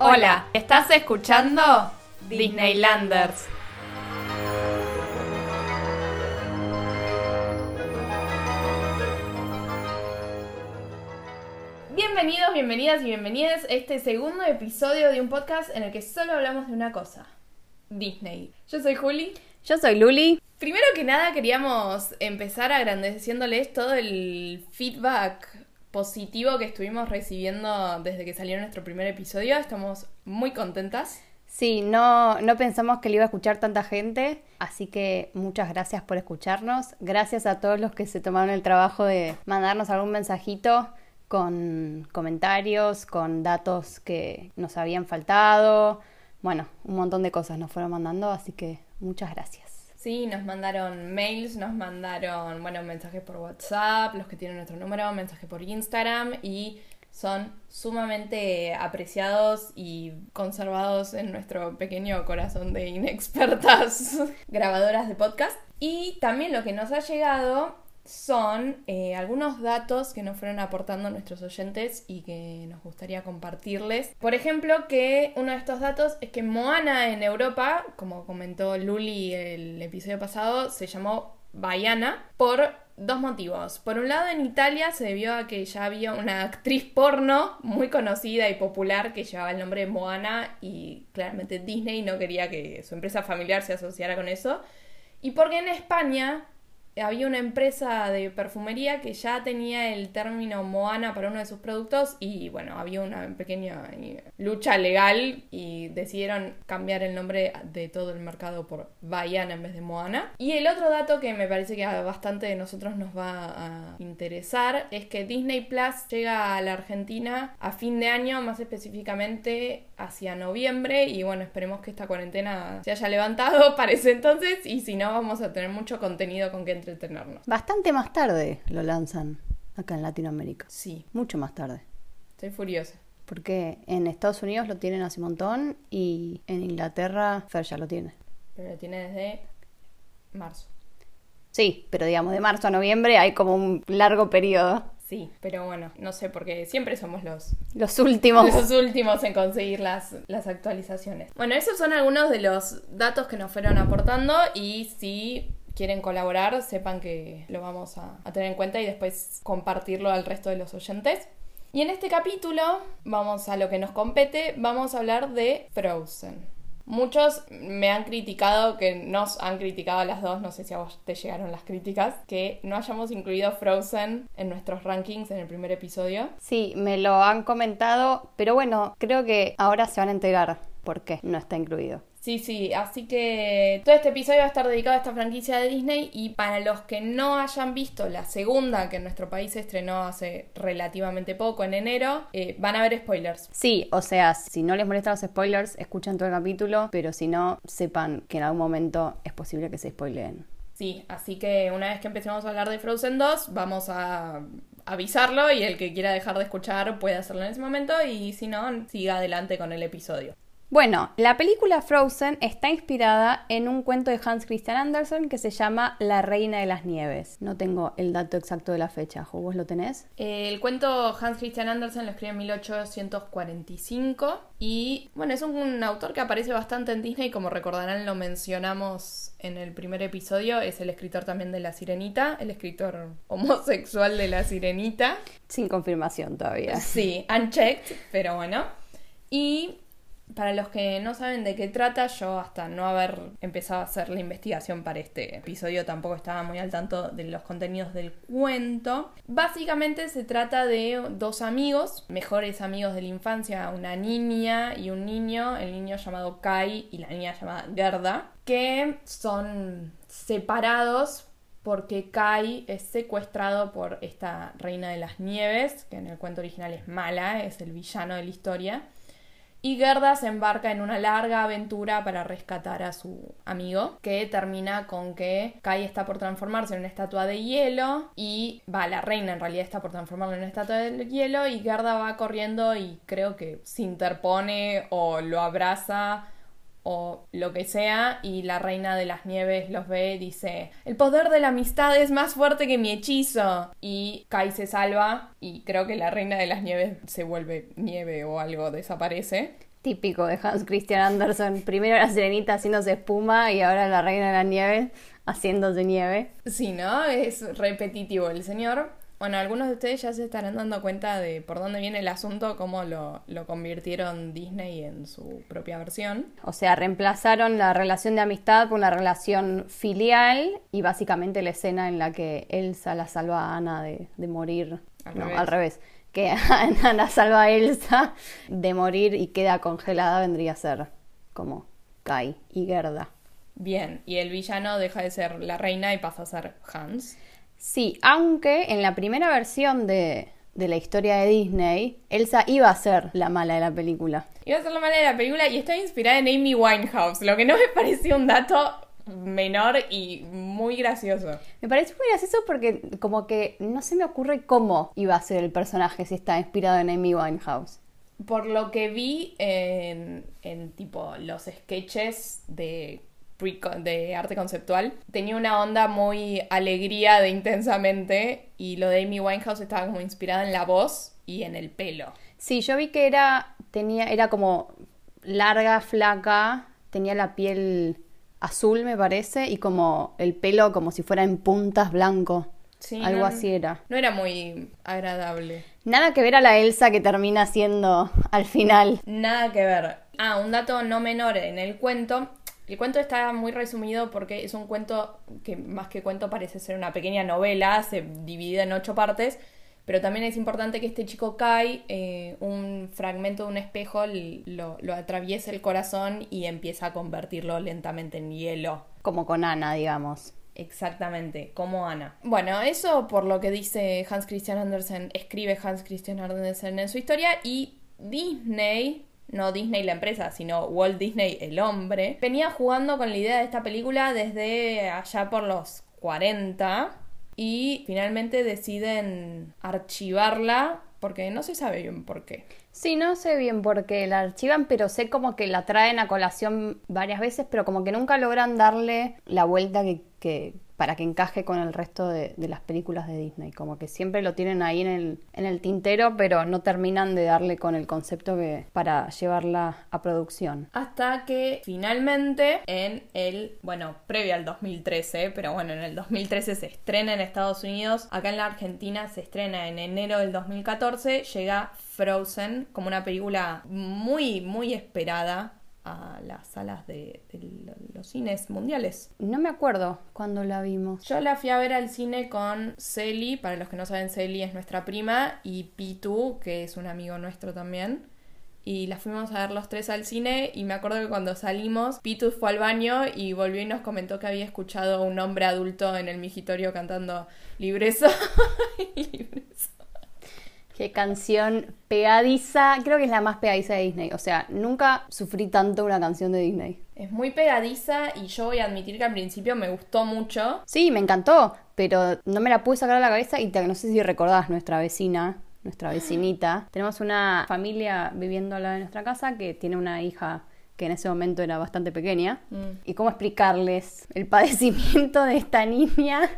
Hola, ¿estás escuchando Disneylanders? Bienvenidos, bienvenidas y bienvenidas a este segundo episodio de un podcast en el que solo hablamos de una cosa, Disney. Yo soy Juli. Yo soy Luli. Primero que nada queríamos empezar agradeciéndoles todo el feedback positivo que estuvimos recibiendo desde que salió nuestro primer episodio. Estamos muy contentas. Sí, no, no pensamos que le iba a escuchar tanta gente, así que muchas gracias por escucharnos. Gracias a todos los que se tomaron el trabajo de mandarnos algún mensajito con comentarios, con datos que nos habían faltado. Bueno, un montón de cosas nos fueron mandando, así que muchas gracias. Sí, nos mandaron mails, nos mandaron, bueno, mensajes por WhatsApp, los que tienen nuestro número, mensajes por Instagram y son sumamente apreciados y conservados en nuestro pequeño corazón de inexpertas grabadoras de podcast. Y también lo que nos ha llegado son eh, algunos datos que nos fueron aportando nuestros oyentes y que nos gustaría compartirles. Por ejemplo, que uno de estos datos es que Moana en Europa, como comentó Luli el episodio pasado, se llamó Baiana por dos motivos. Por un lado, en Italia se debió a que ya había una actriz porno muy conocida y popular que llevaba el nombre Moana y claramente Disney no quería que su empresa familiar se asociara con eso. Y porque en España había una empresa de perfumería que ya tenía el término Moana para uno de sus productos y bueno, había una pequeña eh, lucha legal y decidieron cambiar el nombre de todo el mercado por Baiana en vez de Moana. Y el otro dato que me parece que a bastante de nosotros nos va a interesar es que Disney Plus llega a la Argentina a fin de año, más específicamente hacia noviembre y bueno, esperemos que esta cuarentena se haya levantado para ese entonces y si no vamos a tener mucho contenido con que entretenernos. Bastante más tarde lo lanzan acá en Latinoamérica. Sí. Mucho más tarde. Estoy furiosa. Porque en Estados Unidos lo tienen hace un montón y en Inglaterra Fer ya lo tiene. Pero lo tiene desde marzo. Sí, pero digamos de marzo a noviembre hay como un largo periodo. Sí, pero bueno, no sé, porque siempre somos los, los últimos. Los últimos en conseguir las, las actualizaciones. Bueno, esos son algunos de los datos que nos fueron aportando y si quieren colaborar, sepan que lo vamos a, a tener en cuenta y después compartirlo al resto de los oyentes. Y en este capítulo, vamos a lo que nos compete, vamos a hablar de Frozen. Muchos me han criticado, que nos han criticado a las dos, no sé si a vos te llegaron las críticas, que no hayamos incluido Frozen en nuestros rankings en el primer episodio. Sí, me lo han comentado, pero bueno, creo que ahora se van a enterar por qué no está incluido. Sí, sí, así que todo este episodio va a estar dedicado a esta franquicia de Disney y para los que no hayan visto la segunda que en nuestro país se estrenó hace relativamente poco, en enero, eh, van a ver spoilers. Sí, o sea, si no les molestan los spoilers, escuchen todo el capítulo, pero si no, sepan que en algún momento es posible que se spoileen. Sí, así que una vez que empecemos a hablar de Frozen 2, vamos a avisarlo y el que quiera dejar de escuchar puede hacerlo en ese momento y si no, siga adelante con el episodio. Bueno, la película Frozen está inspirada en un cuento de Hans Christian Andersen que se llama La Reina de las Nieves. No tengo el dato exacto de la fecha, ¿vos lo tenés? El cuento Hans Christian Andersen lo escribió en 1845 y bueno, es un autor que aparece bastante en Disney, como recordarán lo mencionamos en el primer episodio, es el escritor también de La Sirenita, el escritor homosexual de La Sirenita. Sin confirmación todavía. Sí, unchecked, pero bueno. Y para los que no saben de qué trata, yo hasta no haber empezado a hacer la investigación para este episodio tampoco estaba muy al tanto de los contenidos del cuento. Básicamente se trata de dos amigos, mejores amigos de la infancia, una niña y un niño, el niño llamado Kai y la niña llamada Gerda, que son separados porque Kai es secuestrado por esta reina de las nieves, que en el cuento original es mala, es el villano de la historia y Gerda se embarca en una larga aventura para rescatar a su amigo, que termina con que Kai está por transformarse en una estatua de hielo y va, la reina en realidad está por transformarse en una estatua de hielo y Gerda va corriendo y creo que se interpone o lo abraza o lo que sea, y la reina de las nieves los ve y dice, el poder de la amistad es más fuerte que mi hechizo. Y Kai se salva y creo que la reina de las nieves se vuelve nieve o algo, desaparece. Típico de Hans Christian Andersen. Primero la sirenita haciéndose espuma y ahora la reina de la nieve haciéndose nieve. Sí, ¿no? Es repetitivo el señor. Bueno, algunos de ustedes ya se estarán dando cuenta de por dónde viene el asunto, cómo lo, lo convirtieron Disney en su propia versión. O sea, reemplazaron la relación de amistad por una relación filial y básicamente la escena en la que Elsa la salva a Ana de, de morir. Al no, revés. al revés. Que Ana la salva a Elsa de morir y queda congelada vendría a ser como Kai y Gerda. Bien, y el villano deja de ser la reina y pasa a ser Hans. Sí, aunque en la primera versión de, de la historia de Disney, Elsa iba a ser la mala de la película. Iba a ser la mala de la película y está inspirada en Amy Winehouse, lo que no me pareció un dato menor y muy gracioso. Me parece muy gracioso porque como que no se me ocurre cómo iba a ser el personaje si está inspirado en Amy Winehouse. Por lo que vi en, en tipo los sketches de, de arte conceptual, tenía una onda muy alegría de intensamente y lo de Amy Winehouse estaba como inspirada en la voz y en el pelo. Sí, yo vi que era, tenía, era como larga, flaca, tenía la piel azul me parece y como el pelo como si fuera en puntas blanco. Sí, Algo no- así era. No era muy agradable. Nada que ver a la Elsa que termina siendo al final. Nada que ver. Ah, un dato no menor en el cuento. El cuento está muy resumido porque es un cuento que más que cuento parece ser una pequeña novela, se divide en ocho partes, pero también es importante que este chico Kai, eh, un fragmento de un espejo lo, lo atraviesa el corazón y empieza a convertirlo lentamente en hielo. Como con Ana, digamos. Exactamente, como Ana. Bueno, eso por lo que dice Hans Christian Andersen, escribe Hans Christian Andersen en su historia y Disney, no Disney la empresa, sino Walt Disney el hombre, venía jugando con la idea de esta película desde allá por los 40 y finalmente deciden archivarla porque no se sabe bien por qué. Sí, no sé bien por qué la archivan, pero sé como que la traen a colación varias veces, pero como que nunca logran darle la vuelta que, que- para que encaje con el resto de, las películas de Disney. Como que siempre lo tienen ahí en el, en el tintero, pero no terminan de darle con el concepto que, para llevarla a producción. Hasta que finalmente en el, bueno, previo al 2013, pero bueno, en el 2013 se estrena en Estados Unidos, acá en la Argentina se estrena en enero del 2014, llega Frozen como una película muy, muy esperada a las salas de, de los cines mundiales. No me acuerdo cuándo la vimos. Yo la fui a ver al cine con Celi, para los que no saben, Celi es nuestra prima, y Pitu, que es un amigo nuestro también. Y la fuimos a ver los tres al cine y me acuerdo que cuando salimos, Pitu fue al baño y volvió y nos comentó que había escuchado a un hombre adulto en el migitorio cantando Libre soy, libre soy". Qué canción pegadiza, creo que es la más pegadiza de Disney. O sea, nunca sufrí tanto una canción de Disney. Es muy pegadiza y yo voy a admitir que al principio me gustó mucho. Sí, me encantó, pero no me la pude sacar de la cabeza y te- no sé si recordás nuestra vecina, nuestra vecinita. Tenemos una familia viviendo al lado de nuestra casa que tiene una hija que en ese momento era bastante pequeña. Mm. ¿Y cómo explicarles el padecimiento de esta niña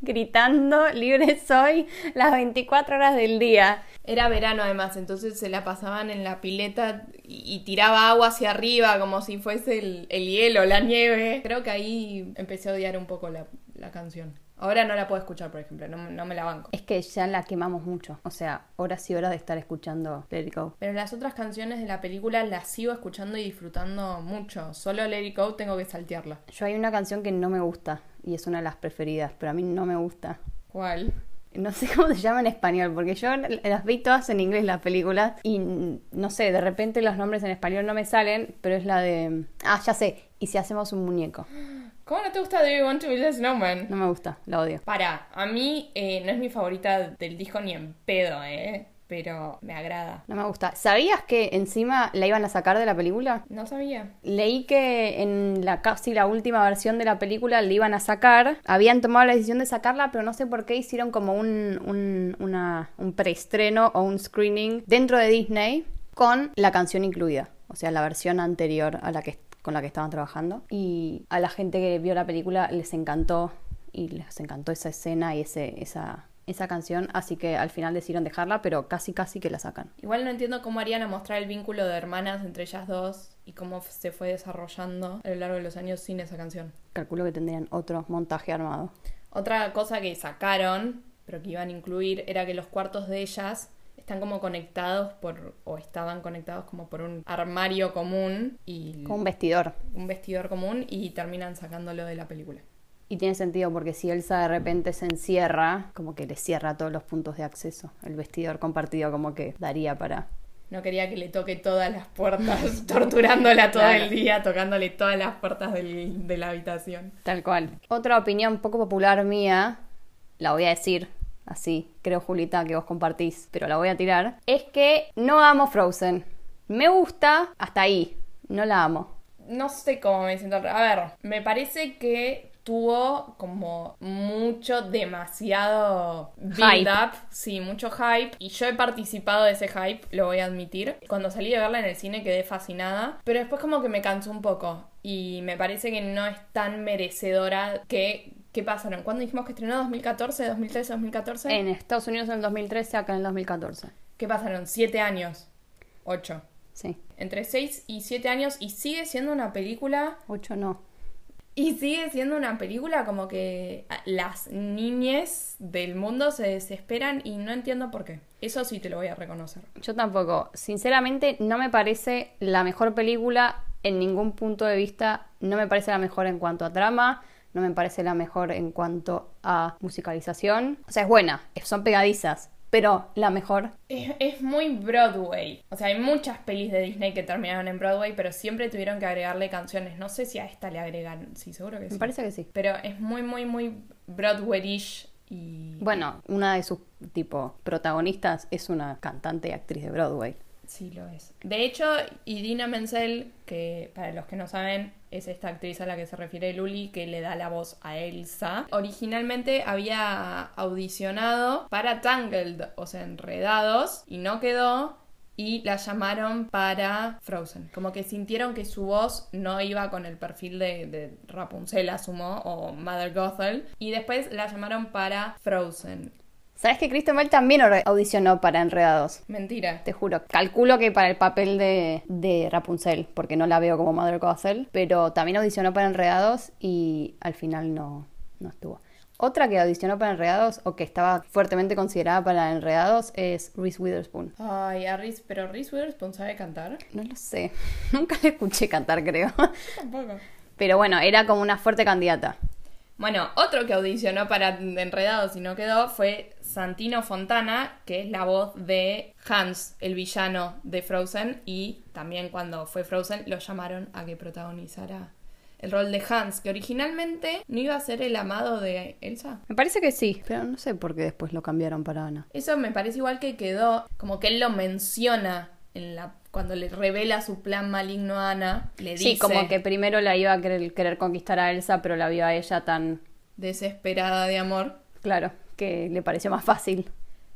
gritando libre soy las 24 horas del día? Era verano además, entonces se la pasaban en la pileta y, y tiraba agua hacia arriba como si fuese el, el hielo, la nieve. Creo que ahí empecé a odiar un poco la, la canción. Ahora no la puedo escuchar, por ejemplo, no, no me la banco. Es que ya la quemamos mucho, o sea, horas y horas de estar escuchando Let It Go. Pero las otras canciones de la película las sigo escuchando y disfrutando mucho. Solo Let It Go tengo que saltearla. Yo hay una canción que no me gusta y es una de las preferidas, pero a mí no me gusta. ¿Cuál? No sé cómo se llama en español, porque yo las vi todas en inglés las películas y no sé, de repente los nombres en español no me salen, pero es la de... Ah, ya sé, y si hacemos un muñeco. ¿Cómo no te gusta Do You Want to Be the Snowman? No me gusta, la odio. Para, a mí eh, no es mi favorita del disco ni en pedo, ¿eh? Pero me agrada. No me gusta. ¿Sabías que encima la iban a sacar de la película? No sabía. Leí que en la casi la última versión de la película la iban a sacar. Habían tomado la decisión de sacarla, pero no sé por qué hicieron como un, un, una- un preestreno o un screening dentro de Disney con la canción incluida. O sea, la versión anterior a la que con la que estaban trabajando. Y a la gente que vio la película les encantó. Y les encantó esa escena y ese, esa esa canción, así que al final decidieron dejarla, pero casi casi que la sacan. Igual no entiendo cómo harían a mostrar el vínculo de hermanas entre ellas dos y cómo se fue desarrollando a lo largo de los años sin esa canción. Calculo que tendrían otro montaje armado. Otra cosa que sacaron, pero que iban a incluir, era que los cuartos de ellas están como conectados por, o estaban conectados como por un armario común y Con un vestidor. un vestidor común y terminan sacándolo de la película. Y tiene sentido porque si Elsa de repente se encierra, como que le cierra todos los puntos de acceso. El vestidor compartido como que daría para... No quería que le toque todas las puertas, torturándola todo Claro. el día, tocándole todas las puertas del- de la habitación. Tal cual. Otra opinión poco popular mía, la voy a decir así, creo Julita que vos compartís, pero la voy a tirar, es que no amo Frozen. Me gusta hasta ahí, no la amo. No sé cómo me siento. A ver, me parece que tuvo como mucho, demasiado build Hype. up, sí, mucho hype. Y yo he participado de ese hype, lo voy a admitir. Cuando salí de verla en el cine quedé fascinada, pero después como que me cansó un poco. Y me parece que no es tan merecedora que... ¿Qué pasaron? ¿Cuándo dijimos que estrenó? ¿2014? ¿2013? ¿2014? En Estados Unidos en el 2013, acá en el 2014. ¿Qué pasaron? ¿Siete años? ¿Ocho? Sí, Entre seis y siete años y sigue siendo una película ocho no. Y sigue siendo una película como que las niñes del mundo se desesperan y no entiendo por qué. Eso sí te lo voy a reconocer. Yo tampoco. Sinceramente, no me parece la mejor película en ningún punto de vista. No me parece la mejor en cuanto a trama. No me parece la mejor en cuanto a musicalización. O sea, es buena. Son pegadizas. Pero la mejor. Es, es muy Broadway. O sea, hay muchas pelis de Disney que terminaron en Broadway, pero siempre tuvieron que agregarle canciones. No sé si a esta le agregan. Sí, seguro que sí. Me parece que sí. Pero es muy, muy, muy Broadway-ish y... Bueno, una de sus tipo protagonistas es una cantante y actriz de Broadway. Sí, lo es. De hecho, Idina Menzel, que para los que no saben, es esta actriz a la que se refiere Luli, que le da la voz a Elsa. Originalmente había audicionado para Tangled, o sea, Enredados, y no quedó. Y la llamaron para Frozen. Como que sintieron que su voz no iba con el perfil de, Rapunzel, asumo, o Mother Gothel. Y después la llamaron para Frozen. ¿Sabes que Kristen Bell también audicionó para Enredados? Mentira. Te juro. Calculo que para el papel de, de Rapunzel, porque no la veo como Mother Gothel, pero también audicionó para Enredados y al final no, no estuvo. Otra que audicionó para Enredados o que estaba fuertemente considerada para Enredados es Reese Witherspoon. Ay, a Reese, pero Reese Witherspoon sabe cantar. No lo sé. Nunca la escuché cantar, creo. Tampoco. Pero bueno, era como una fuerte candidata. Bueno, otro que audicionó para Enredados y no quedó fue Santino Fontana, que es la voz de Hans, el villano de Frozen, y también cuando fue Frozen lo llamaron a que protagonizara el rol de Hans, que originalmente no iba a ser el amado de Elsa. Me parece que sí, pero no sé por qué después lo cambiaron para Ana. Eso me parece igual que quedó, como que él lo menciona en la cuando le revela su plan maligno a Ana, le dice Sí, como que primero la iba a querer, querer conquistar a Elsa, pero la vio a ella tan desesperada de amor. claro que le pareció más fácil.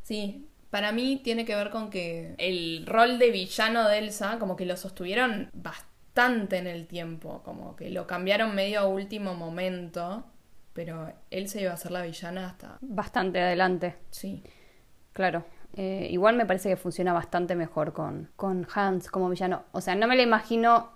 Sí, para mí tiene que ver con que el rol de villano de Elsa como que lo sostuvieron bastante en el tiempo, como que lo cambiaron medio a último momento, pero Elsa iba a ser la villana hasta... Bastante adelante, Sí. claro. Eh, igual me parece que funciona bastante mejor con, con Hans como villano. O sea, no me la imagino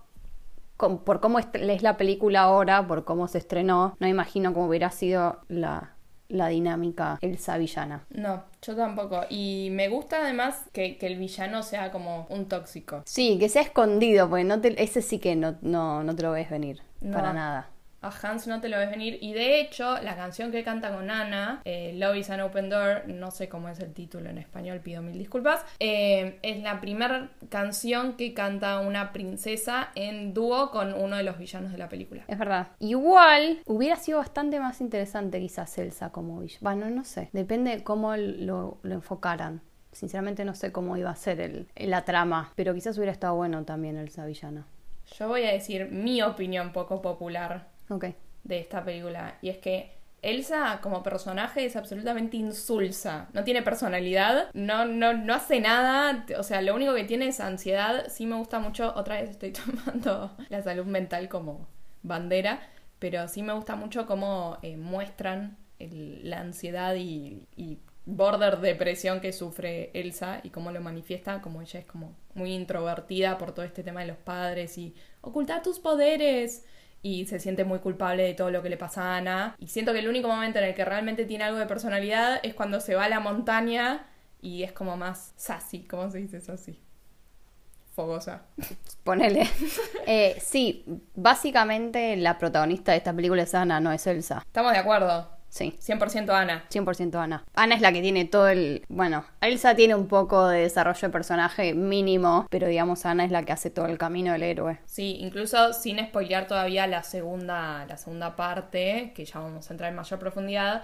con- por cómo es la película ahora, por cómo se estrenó, no me imagino cómo hubiera sido la, la dinámica Elsa villana. No, yo tampoco. Y me gusta además que, que el villano sea como un tóxico. Sí, que sea escondido, porque no te- ese sí que no, no, no te lo ves venir, No. para nada. A Hans no te lo ves venir. Y de hecho, la canción que canta con Ana, eh, Love is an Open Door, no sé cómo es el título en español, pido mil disculpas, eh, es la primera canción que canta una princesa en dúo con uno de los villanos de la película. Es verdad. Igual hubiera sido bastante más interesante quizás Elsa como villana. Bueno, no sé. Depende de cómo lo, lo enfocaran. Sinceramente no sé cómo iba a ser el, la trama. Pero quizás hubiera estado bueno también Elsa villana. Yo voy a decir mi opinión poco popular De esta película. Y es que Elsa como personaje es absolutamente insulsa. No tiene personalidad, no, no, no hace nada. O sea, lo único que tiene es ansiedad. Sí me gusta mucho, otra vez estoy tomando la salud mental como bandera, pero sí me gusta mucho cómo eh, muestran el- la ansiedad y, y border depresión que sufre Elsa y cómo lo manifiesta, como ella es como muy introvertida por todo este tema de los padres y ocultar tus poderes y se siente muy culpable de todo lo que le pasa a Ana. Y siento que el único momento en el que realmente tiene algo de personalidad es cuando se va a la montaña y es como más sassy, ¿cómo se dice sassy? Fogosa. Ponele. Eh, sí, básicamente la protagonista de esta película es Ana, no es Elsa. Estamos de acuerdo. Sí. 100% Ana. 100% Ana. Ana es la que tiene todo el... Bueno, Elsa tiene un poco de desarrollo de personaje mínimo, pero digamos Ana es la que hace todo el camino del héroe. Sí, incluso sin spoilear todavía la segunda, la segunda parte, que ya vamos a entrar en mayor profundidad,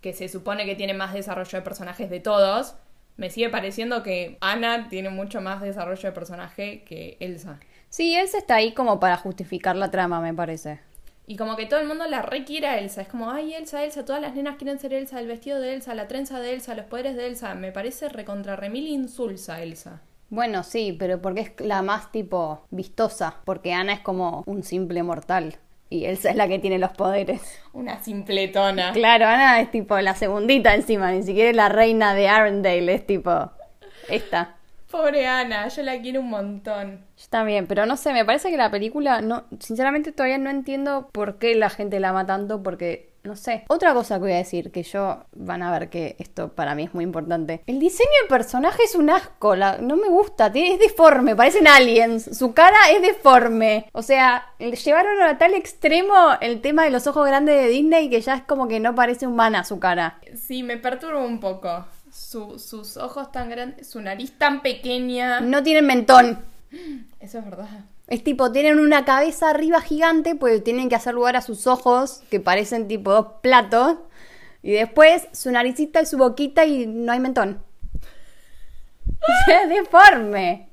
que se supone que tiene más desarrollo de personajes de todos, me sigue pareciendo que Ana tiene mucho más desarrollo de personaje que Elsa. Sí, Elsa está ahí como para justificar la trama, me parece. Y como que todo el mundo la requiere a Elsa. Es como, ay, Elsa, Elsa, todas las nenas quieren ser Elsa, el vestido de Elsa, la trenza de Elsa, los poderes de Elsa. Me parece recontra remil insulsa Elsa. Bueno, sí, pero porque es la más tipo vistosa, porque Ana es como un simple mortal. Y Elsa es la que tiene los poderes. Una simpletona. Claro, Ana es tipo la segundita encima, ni siquiera es la reina de Arendelle, es tipo esta. Pobre Ana, yo la quiero un montón. Yo también, pero no sé, me parece que la película, no, sinceramente todavía no entiendo por qué la gente la ama tanto, porque, no sé. Otra cosa que voy a decir, que yo van a ver que esto para mí es muy importante. El diseño del personaje es un asco, la- no me gusta, tiene, es deforme, parecen aliens, su cara es deforme. O sea, llevaron a tal extremo el tema de los ojos grandes de Disney que ya es como que no parece humana su cara. Sí, me perturba un poco. Su- sus ojos tan grandes, su nariz tan pequeña. No tienen mentón. Eso es verdad. Es tipo, tienen una cabeza arriba gigante, pues tienen que hacer lugar a sus ojos, que parecen tipo dos platos. Y después su naricita y su boquita y no hay mentón. es deforme.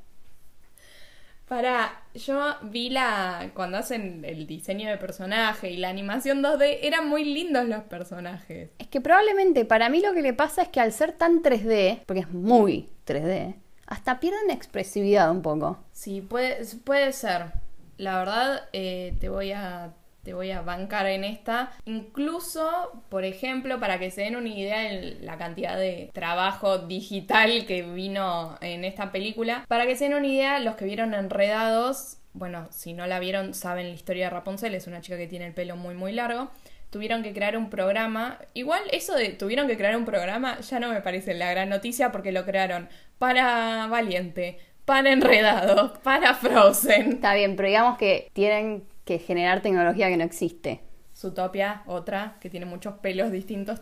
Para, yo vi la. Cuando hacen el diseño de personaje y la animación 2D, eran muy lindos los personajes. Es que probablemente para mí lo que le pasa es que al ser tan 3D, porque es muy 3D, hasta pierden expresividad un poco. Sí, puede, puede ser. La verdad, eh, te voy a. Te voy a bancar en esta. Incluso, por ejemplo, para que se den una idea de la cantidad de trabajo digital que vino en esta película. Para que se den una idea, los que vieron Enredados, bueno, si no la vieron, saben la historia de Rapunzel, es una chica que tiene el pelo muy, muy largo. Tuvieron que crear un programa. Igual eso de tuvieron que crear un programa ya no me parece la gran noticia porque lo crearon para Valiente, para Enredados, para Frozen. Está bien, pero digamos que tienen que generar tecnología que no existe. Zootopia, otra, que tiene muchos pelos, distintos,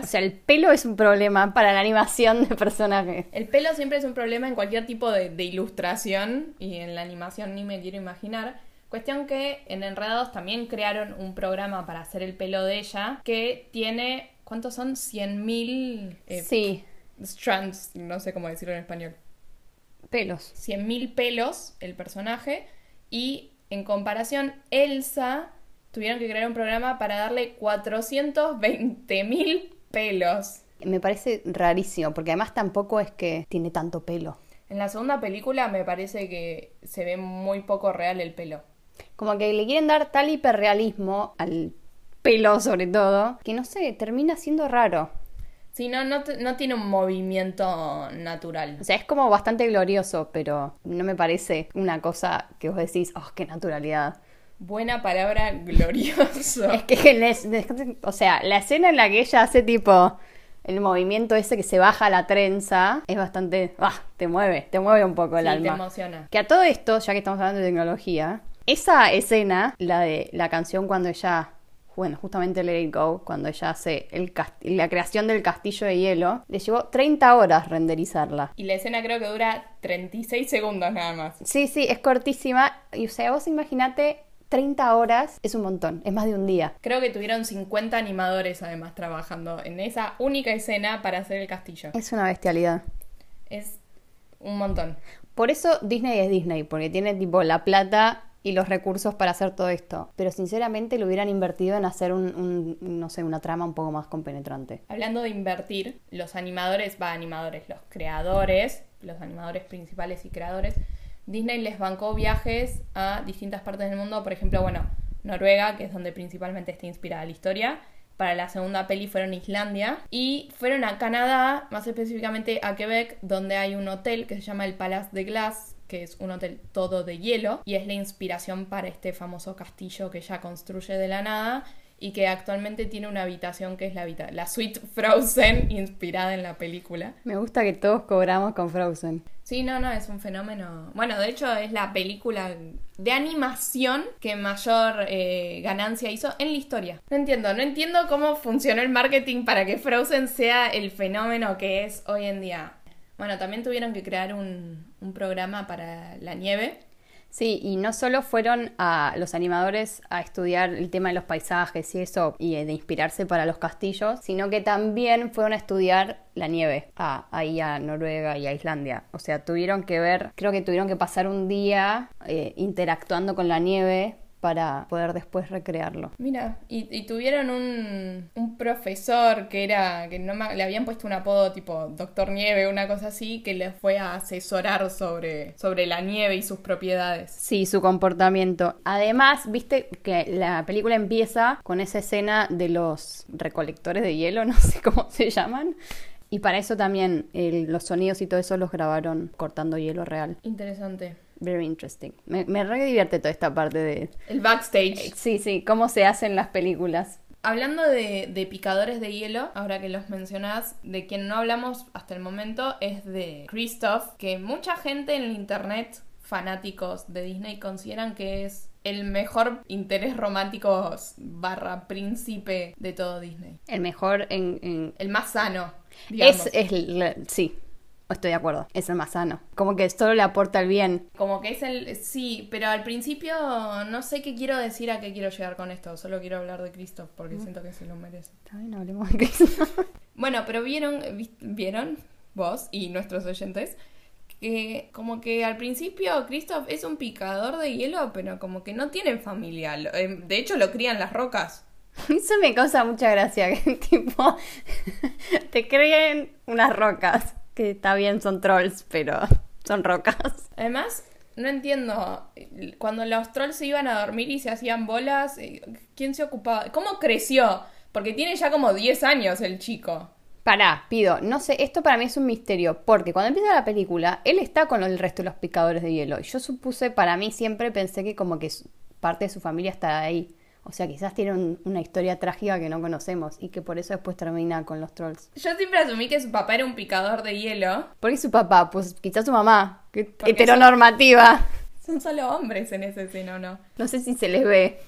O texturas. sea, el pelo es un problema para la animación de personajes. El pelo siempre es un problema en cualquier tipo de, de ilustración y en la animación ni me quiero imaginar. Cuestión que en Enredados también crearon un programa para hacer el pelo de ella que tiene, ¿cuántos son? 100.000 eh, Sí, strands, no sé cómo decirlo en español. pelos. 100.000 pelos el personaje y en comparación Elsa tuvieron que crear un programa para darle 420.000 pelos. Me parece rarísimo, porque además tampoco es que tiene tanto pelo. En la segunda película me parece que se ve muy poco real el pelo. Como que le quieren dar tal hiperrealismo al pelo sobre todo, que no sé, termina siendo raro. Sí, no, no, tiene un movimiento natural. O sea, es como bastante glorioso, pero no me parece una cosa que vos decís, oh, qué naturalidad. Buena palabra, glorioso. Es que, es- o sea, la escena en la que ella hace tipo el movimiento ese que se baja la trenza es bastante, ah, te mueve, te mueve un poco el Sí, te alma. emociona. Que a todo esto, ya que estamos hablando de tecnología, esa escena, la de la canción cuando ella, bueno, justamente Let It Go, cuando ella hace el la creación del castillo de hielo, le llevó 30 horas renderizarla. Y la escena creo que dura 36 segundos nada más. Sí, sí, es cortísima. Y o sea, vos imaginate 30 horas, es un montón, es más de un día. Creo que tuvieron 50 animadores además trabajando en esa única escena para hacer el castillo. Es una bestialidad. Es un montón. Por eso Disney es Disney, porque tiene tipo la plata y los recursos para hacer todo esto. Pero sinceramente lo hubieran invertido en hacer un, no sé, una trama un poco más compenetrante. Hablando de invertir, los animadores, va, animadores, los creadores, los animadores principales y creadores, Disney les bancó viajes a distintas partes del mundo, por ejemplo, bueno, Noruega, que es donde principalmente está inspirada la historia, para la segunda peli fueron a Islandia y fueron a Canadá, más específicamente a Quebec, donde hay un hotel que se llama el Palace de Glass, que es un hotel todo de hielo y es la inspiración para este famoso castillo que ya construye de la nada y que actualmente tiene una habitación que es la, la suite Frozen inspirada en la película. Me gusta que todos cobramos con Frozen. Sí, no, no, es un fenómeno. Bueno, de hecho es la película de animación que mayor eh, ganancia hizo en la historia. No entiendo, no entiendo cómo funcionó el marketing para que Frozen sea el fenómeno que es hoy en día. Bueno, también tuvieron que crear un, programa para la nieve Sí, y no solo fueron a los animadores a estudiar el tema de los paisajes y eso, y de inspirarse para los castillos, sino que también fueron a estudiar la nieve ahí a Noruega y a Islandia. O sea, tuvieron que ver, creo que tuvieron que pasar un día eh, interactuando con la nieve para poder después recrearlo. Mira, y, tuvieron un, un, profesor que era, que no le habían puesto un apodo tipo Doctor Nieve, una cosa así, que les fue a asesorar sobre, sobre la nieve y sus propiedades. Sí, su comportamiento. Además, viste que la película empieza con esa escena de los recolectores de hielo, no sé cómo se llaman. Y para eso también los sonidos y todo eso los grabaron cortando hielo real. Interesante. Very interesting. Me, me re divierte toda esta parte de... El backstage. Sí, sí, cómo se hacen las películas. Hablando de, de, picadores de hielo, ahora que los mencionás, de quien no hablamos hasta el momento es de Christoph, que mucha gente en el internet, fanáticos de Disney, consideran que es el mejor interés romántico barra príncipe de todo Disney. El mejor en... El más sano. Es, es, sí, Estoy de acuerdo, es el más sano. Como que solo le aporta el bien. Como que es el... Sí, pero al principio no sé qué quiero decir a qué quiero llegar con esto. Solo quiero hablar de Cristo porque siento que se lo merece. Bien, hablemos de Cristo. bueno, pero vieron, vieron vos y nuestros oyentes que como que al principio Christoph es un picador de hielo, pero como que no tienen familia. Eh, de hecho lo crían las rocas. Eso me causa mucha gracia, que tipo te creen unas rocas que está bien, son trolls, pero son rocas. Además, no entiendo, cuando los trolls se iban a dormir y se hacían bolas, eh, ¿quién se ocupaba? ¿Cómo creció? Porque tiene ya como 10 años el chico. Pará, pido, no sé, esto para mí es un misterio, porque cuando empieza la película, él está con el resto de los picadores de hielo. Y yo supuse, para mí siempre pensé que como que parte de su familia está ahí. O sea, quizás tiene una historia trágica que no conocemos y que por eso después termina con los trolls. Yo siempre asumí que su papá era un picador de hielo. ¿Por qué su papá? Pues quizás su mamá, que heteronormativa. Son, solo hombres en ese escena, ¿no? No sé si se les ve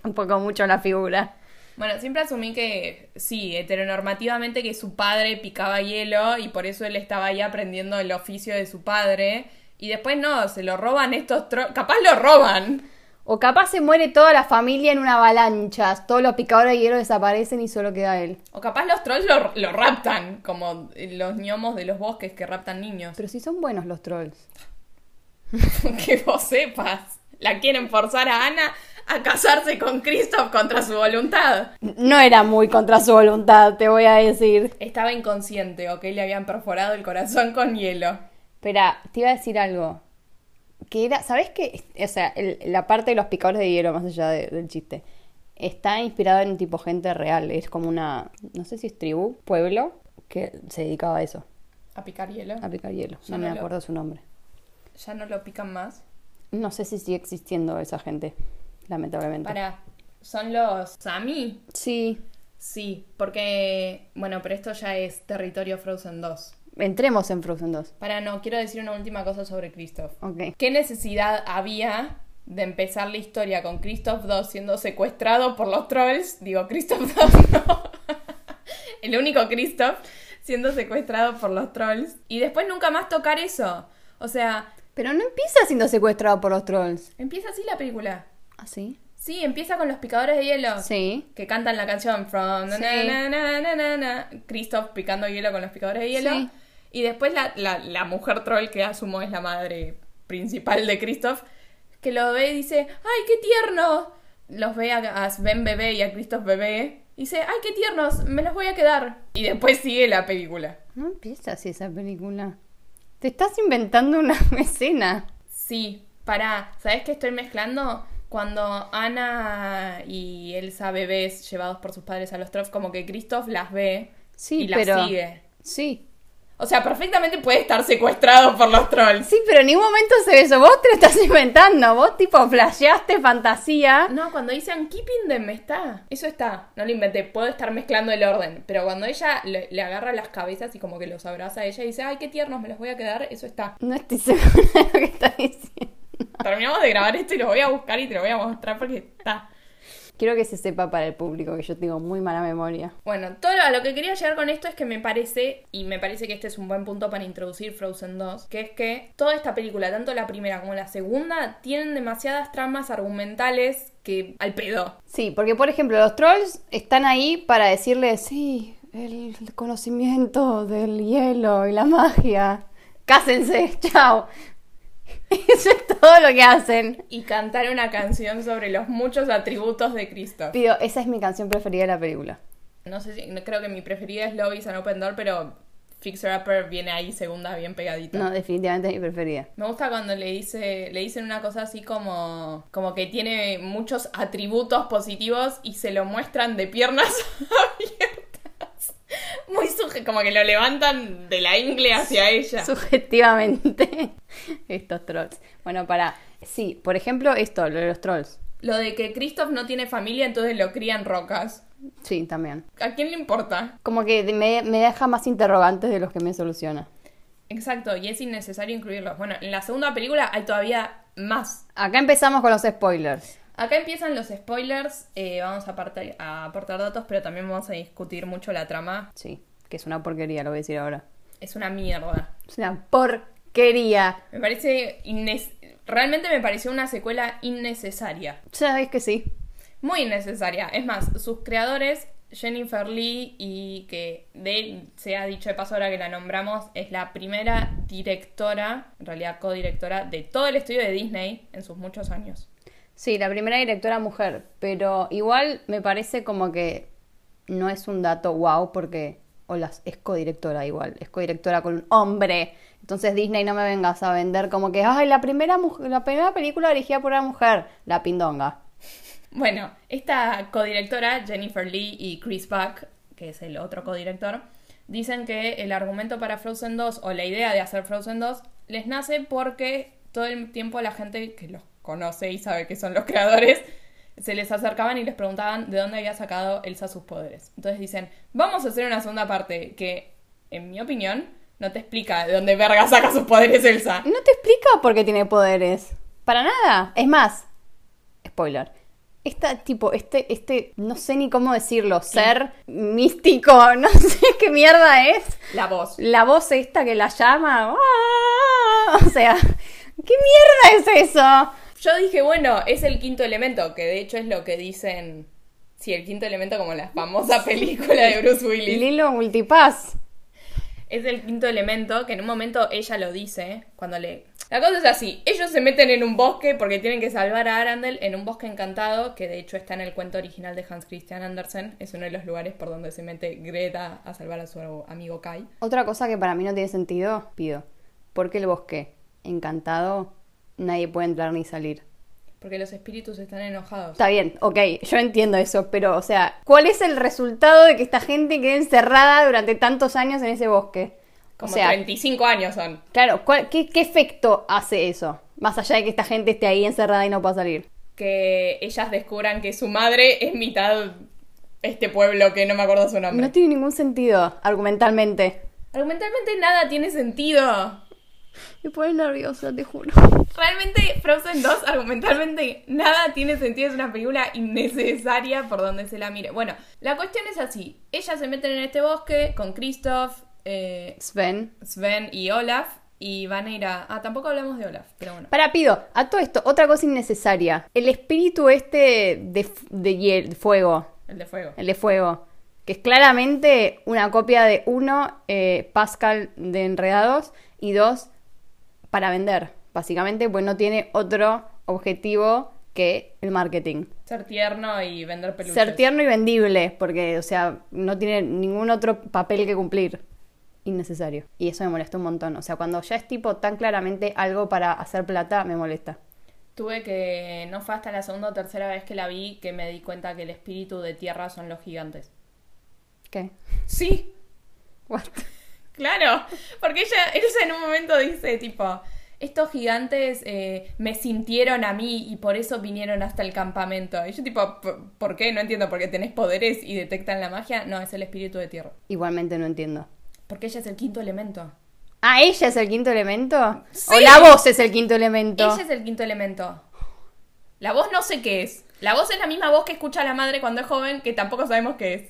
tampoco mucho la figura. Bueno, siempre asumí que sí, heteronormativamente que su padre picaba hielo y por eso él estaba ahí aprendiendo el oficio de su padre. Y después no, se lo roban estos trolls. Capaz lo roban. O capaz se muere toda la familia en una avalancha, todos los picadores de hielo desaparecen y solo queda él. O capaz los trolls lo, raptan, como los gnomos de los bosques que raptan niños. Pero si son buenos los trolls. que vos sepas. La quieren forzar a Ana a casarse con Christoph contra su voluntad. No era muy contra su voluntad, te voy a decir. Estaba inconsciente, ok, le habían perforado el corazón con hielo. Espera, te iba a decir algo que era, ¿sabes qué? O sea, la parte de los picadores de hielo, más allá del chiste, está inspirado en tipo gente real. Es como una, no sé si es tribu, pueblo, que se dedicaba a eso. ¿A picar hielo? A picar hielo, no, me acuerdo su nombre. ¿Ya no lo pican más? No sé si sigue existiendo esa gente, lamentablemente. Para, ¿son los Sami? Sí. Sí, porque, bueno, pero esto ya es territorio Frozen 2 entremos en Frozen 2. Para no, quiero decir una última cosa sobre Christoph. Okay. ¿Qué necesidad había de empezar la historia con Christoph 2 siendo secuestrado por los trolls? Digo, Christoph 2 no. El único Christoph siendo secuestrado por los trolls. Y después nunca más tocar eso. O sea... Pero no empieza siendo secuestrado por los trolls. Empieza así la película. ¿Ah, sí? Sí, empieza con los picadores de hielo. Sí. Que cantan la canción From sí. Christoph picando hielo con los picadores de hielo. Sí. Y después la, la, mujer troll, que asumo es la madre principal de Christoph, que lo ve y dice, ¡ay, qué tierno! Los ve a, Ben bebé y a Christoph bebé. Y dice, ¡ay, qué tiernos! Me los voy a quedar. Y después sigue la película. No empieza así esa película. Te estás inventando una escena. Sí, para, ¿sabes qué estoy mezclando? Cuando Ana y Elsa bebés llevados por sus padres a los Trolls, como que Christoph las ve Sí, y las pero- sigue. Sí. O sea, perfectamente puede estar secuestrado por los trolls. Sí, pero en ningún momento se ve eso. Vos te lo estás inventando. Vos, tipo, flasheaste fantasía. No, cuando dicen keeping them está. Eso está. No lo inventé. Puedo estar mezclando el orden. Pero cuando ella le, le agarra las cabezas y como que los abraza a ella y dice, ay, qué tiernos, me los voy a quedar, eso está. No estoy segura de lo que estás diciendo. Terminamos de grabar esto y lo voy a buscar y te lo voy a mostrar porque está. Quiero que se sepa para el público que yo tengo muy mala memoria. Bueno, todo lo- que quería llegar con esto es que me parece, y me parece que este es un buen punto para introducir Frozen 2, que es que toda esta película, tanto la primera como la segunda, tienen demasiadas tramas argumentales que al pedo. Sí, porque por ejemplo, los trolls están ahí para decirle, sí, el conocimiento del hielo y la magia. Cásense, chao. Eso es todo lo que hacen. Y cantar una canción sobre los muchos atributos de Cristo. Pido, esa es mi canción preferida de la película. No sé si, no- creo que mi preferida es Love is an Open Door, pero Fixer Upper viene ahí segunda bien pegadita. No, definitivamente es mi preferida. Me gusta cuando le dice, le dicen una cosa así como, como que tiene muchos atributos positivos y se lo muestran de piernas abiertas. Muy suje, como que lo levantan de la ingle hacia ella. Subjetivamente, estos trolls. Bueno, para. Sí, por ejemplo, esto, lo de los trolls. Lo de que Christoph no tiene familia, entonces lo crían rocas. Sí, también. ¿A quién le importa? Como que me, me deja más interrogantes de los que me soluciona. Exacto, y es innecesario incluirlos. Bueno, en la segunda película hay todavía más. Acá empezamos con los spoilers. Acá empiezan los spoilers, eh, vamos a, apartar- a aportar datos, pero también vamos a discutir mucho la trama. Sí, que es una porquería, lo voy a decir ahora. Es una mierda. Es una porquería. Me parece... innes- Realmente me pareció una secuela innecesaria. Sabes que sí. Muy innecesaria. Es más, sus creadores, Jennifer Lee, y que de se ha dicho de paso ahora que la nombramos, es la primera directora, en realidad codirectora, de todo el estudio de Disney en sus muchos años. Sí, la primera directora mujer, pero igual me parece como que no es un dato wow porque hola, es codirectora igual, es codirectora con un hombre. Entonces Disney no me vengas a vender como que, ay, la primera la primera película dirigida por una mujer, la pindonga. Bueno, esta codirectora, Jennifer Lee y Chris Buck, que es el otro codirector, dicen que el argumento para Frozen 2 o la idea de hacer Frozen 2 les nace porque todo el tiempo la gente que los conoce y sabe que son los creadores se les acercaban y les preguntaban de dónde había sacado Elsa sus poderes. Entonces dicen, vamos a hacer una segunda parte que, en mi opinión, no te explica de dónde verga saca sus poderes Elsa. No te explica por qué tiene poderes. Para nada. Es más, spoiler. Esta tipo, este, este, no sé ni cómo decirlo, ser místico, no sé qué mierda es. La voz. La voz esta que la llama. ¡ah! O sea, ¿qué mierda es eso? Yo dije, bueno, es el quinto elemento, que de hecho es lo que dicen. Sí, el quinto elemento, como la famosa película de Bruce Willis. Lilo Multipass. Es el quinto elemento, que en un momento ella lo dice, cuando le... La cosa es así, ellos se meten en un bosque porque tienen que salvar a Arandel en un bosque encantado, que de hecho está en el cuento original de Hans Christian Andersen, es uno de los lugares por donde se mete Greta a salvar a su amigo Kai. Otra cosa que para mí no tiene sentido, pido. ¿Por qué el bosque encantado nadie puede entrar ni salir? Porque los espíritus están enojados. Está bien, ok, yo entiendo eso, pero, o sea, ¿cuál es el resultado de que esta gente quede encerrada durante tantos años en ese bosque? Como o sea, 35 años son. claro, ¿cuál- qué, qué efecto hace eso? Más allá de que esta gente esté ahí encerrada y no pueda salir. Que ellas descubran que su madre es mitad este pueblo que no me acuerdo su nombre. No tiene ningún sentido, argumentalmente. Argumentalmente nada tiene sentido. Me pone nerviosa, te juro. Realmente Frozen 2 argumentalmente nada tiene sentido, es una película innecesaria por donde se la mire. Bueno, la cuestión es así, ellas se meten en este bosque con Christoph, eh, Sven. Sven y Olaf y van a ir a... Ah, tampoco hablamos de Olaf, pero bueno. Para, pido, a todo esto, otra cosa innecesaria. El espíritu este de, de fuego, El de fuego. el de fuego, que es claramente una copia de uno, eh, Pascal de Enredados, y dos, para vender, básicamente, pues no tiene otro objetivo que el marketing. Ser tierno y vender peluches. Ser tierno y vendible, porque, o sea, no tiene ningún otro papel que cumplir. Innecesario. Y eso me molesta un montón. O sea, cuando ya es tipo tan claramente algo para hacer plata, me molesta. Tuve que. No fue hasta la segunda o tercera vez que la vi que me di cuenta que el espíritu de tierra son los gigantes. ¿Qué? Sí, What? Claro. Porque ella, Elsa en un momento dice, tipo. Estos gigantes eh, me sintieron a mí y por eso vinieron hasta el campamento. Y yo tipo, "¿Por- ¿por qué? No entiendo, ¿porque tenés poderes y detectan la magia? No, es el espíritu de tierra. Igualmente no entiendo. Porque ella es el quinto elemento. Ah, ¿ella es el quinto elemento? Sí. ¿O la voz es el quinto elemento? Ella es el quinto elemento. La voz no sé qué es. La voz es la misma voz que escucha la madre cuando es joven, que tampoco sabemos qué es.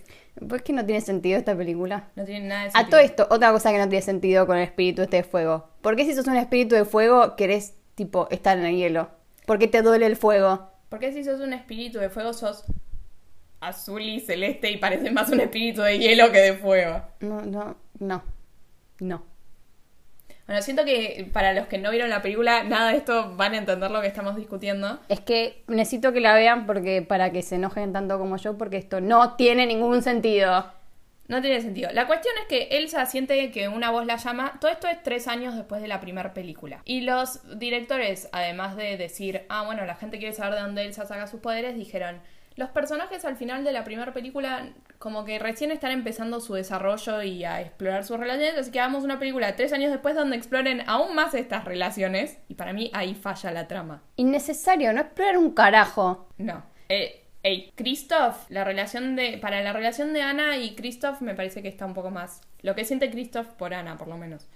Pues que no tiene sentido esta película. No tiene nada de A sentido. todo esto, otra cosa que no tiene sentido con el espíritu este de fuego. ¿Por qué si sos un espíritu de fuego querés, tipo, estar en el hielo? ¿Por qué te duele el fuego? ¿Por qué si sos un espíritu de fuego sos azul y celeste y pareces más un espíritu de hielo que de fuego? No, no, no. No. Bueno, siento que para los que no vieron la película, nada de esto van a entender lo que estamos discutiendo. Es que necesito que la vean porque para que se enojen tanto como yo, porque esto no tiene ningún sentido. No tiene sentido. La cuestión es que Elsa siente que una voz la llama. Todo esto es tres años después de la primera película. Y los directores, además de decir, ah, bueno, la gente quiere saber de dónde Elsa saca sus poderes, dijeron, los personajes al final de la primera película como que recién están empezando su desarrollo y a explorar sus relaciones, así que hagamos una película tres años después donde exploren aún más estas relaciones. Y para mí ahí falla la trama. Innecesario, no explorar un carajo. No. Eh, ey, Christoph, la relación de. Para la relación de Ana y Christoph me parece que está un poco más. Lo que siente Christoph por Ana, por lo menos.